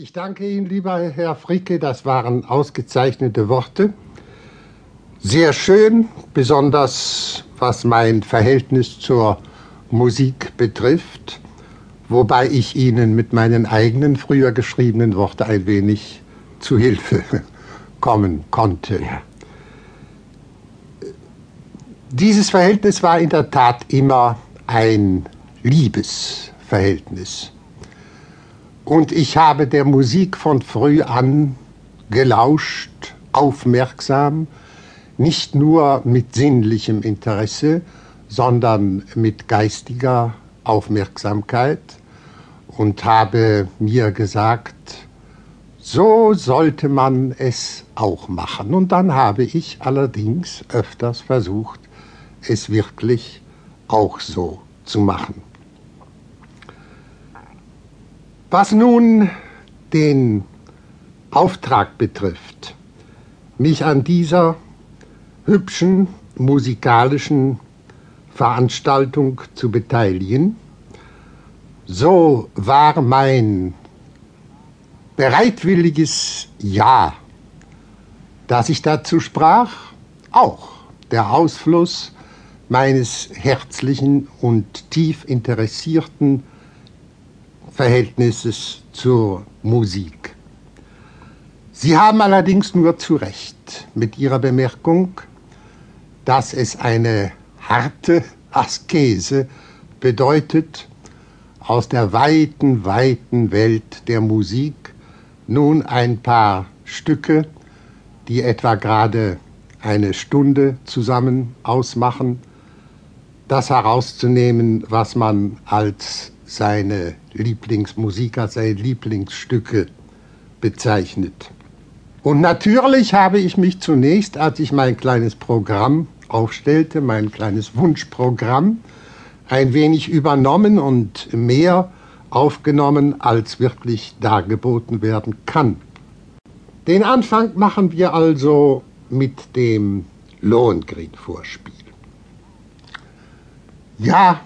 Ich danke Ihnen, lieber Herr Fricke, das waren ausgezeichnete Worte. Sehr schön, besonders was mein Verhältnis zur Musik betrifft, wobei ich Ihnen mit meinen eigenen früher geschriebenen Worten ein wenig zu Hilfe kommen konnte. Ja. Dieses Verhältnis war in der Tat immer ein Liebesverhältnis. Und ich habe der Musik von früh an gelauscht, aufmerksam, nicht nur mit sinnlichem Interesse, sondern mit geistiger Aufmerksamkeit und habe mir gesagt, so sollte man es auch machen. Und dann habe ich allerdings öfters versucht, es wirklich auch so zu machen. Was nun den Auftrag betrifft, mich an dieser hübschen musikalischen Veranstaltung zu beteiligen, so war mein bereitwilliges Ja, dass ich dazu sprach, auch der Ausfluss meines herzlichen und tief interessierten Verhältnisses zur Musik. Sie haben allerdings nur zu Recht mit Ihrer Bemerkung, dass es eine harte Askese bedeutet, aus der weiten, weiten Welt der Musik nun ein paar Stücke, die etwa gerade eine Stunde zusammen ausmachen, das herauszunehmen, was man als seine Lieblingsmusik, als seine Lieblingsstücke bezeichnet. Und natürlich habe ich mich zunächst, als ich mein kleines Programm aufstellte, mein kleines Wunschprogramm, ein wenig übernommen und mehr aufgenommen, als wirklich dargeboten werden kann. Den Anfang machen wir also mit dem Lohengrin-Vorspiel. Ja,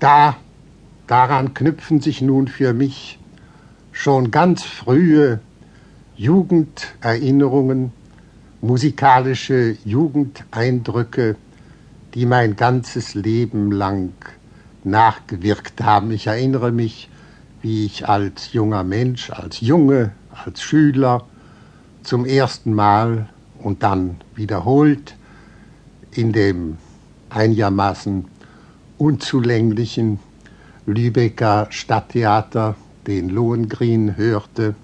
da, daran knüpfen sich nun für mich schon ganz frühe Jugenderinnerungen, musikalische Jugendeindrücke, die mein ganzes Leben lang nachgewirkt haben. Ich erinnere mich, wie ich als junger Mensch, als Junge, als Schüler zum ersten Mal und dann wiederholt in dem einigermaßen unzulänglichen Lübecker Stadttheater den Lohengrin hörte.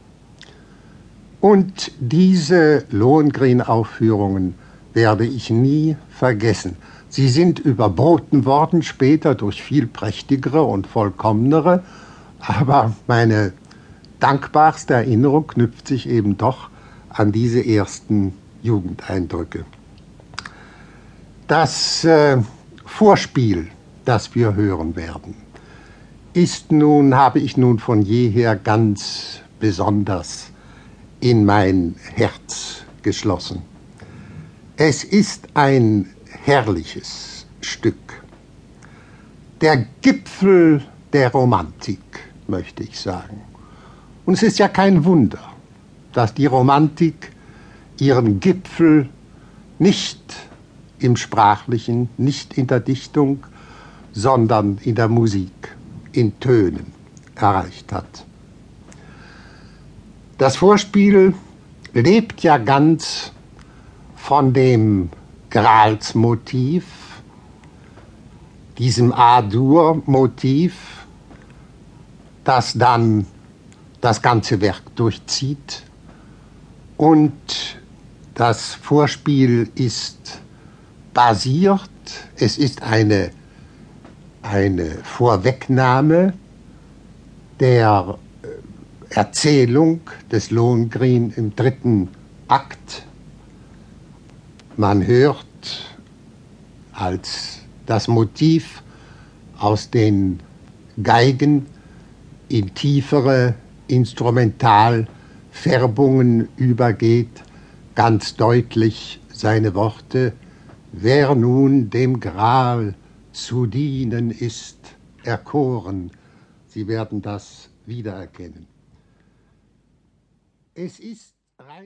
Und diese Lohengrin-Aufführungen werde ich nie vergessen. Sie sind überboten worden später durch viel prächtigere und vollkommenere, aber meine dankbarste Erinnerung knüpft sich eben doch an diese ersten Jugendeindrücke. Das äh, Vorspiel, das wir hören werden, ist nun, habe ich nun von jeher ganz besonders in mein Herz geschlossen. Es ist ein herrliches Stück. Der Gipfel der Romantik, möchte ich sagen. Und es ist ja kein Wunder, dass die Romantik ihren Gipfel nicht im Sprachlichen, nicht in der Dichtung, sondern in der Musik, in Tönen erreicht hat. Das Vorspiel lebt ja ganz von dem Gralsmotiv, diesem A-Dur-Motiv, das dann das ganze Werk durchzieht. Und das Vorspiel ist basiert, es ist eine, eine Vorwegnahme der äh, Erzählung des Lohengrin im dritten Akt. Man hört als das Motiv aus den Geigen in tiefere Instrumentalfärbungen übergeht, ganz deutlich seine Worte Wer nun dem Gral zu dienen ist, erkoren. Sie werden das wiedererkennen. Es ist rein